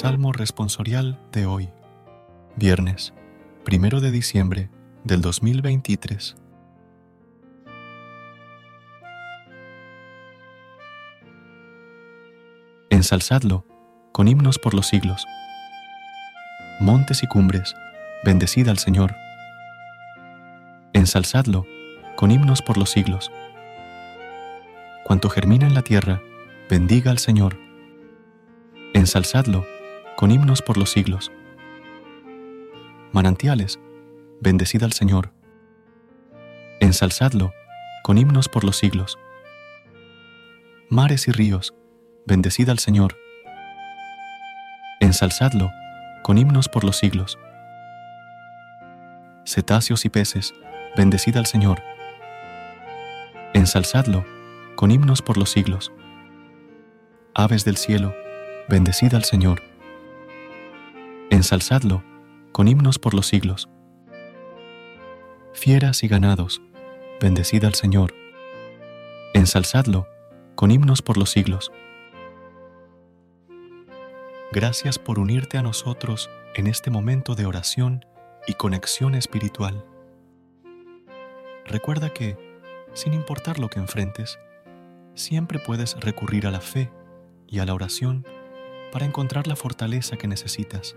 Salmo responsorial de hoy, viernes, primero de diciembre del 2023. Ensalzadlo con himnos por los siglos. Montes y cumbres, bendecid al Señor. Ensalzadlo con himnos por los siglos. Cuanto germina en la tierra, bendiga al Señor. Ensalzadlo con himnos por los siglos. Manantiales, bendecid al Señor. Ensalzadlo con himnos por los siglos. Mares y ríos, bendecid al Señor. Ensalzadlo con himnos por los siglos. Cetáceos y peces, bendecid al Señor. Ensalzadlo con himnos por los siglos. Aves del cielo, bendecid al Señor ensalzadlo con himnos por los siglos. Fieras y ganados, bendecid al Señor, ensalzadlo con himnos por los siglos. Gracias por unirte a nosotros en este momento de oración y conexión espiritual. Recuerda que, sin importar lo que enfrentes, siempre puedes recurrir a la fe y a la oración para encontrar la fortaleza que necesitas.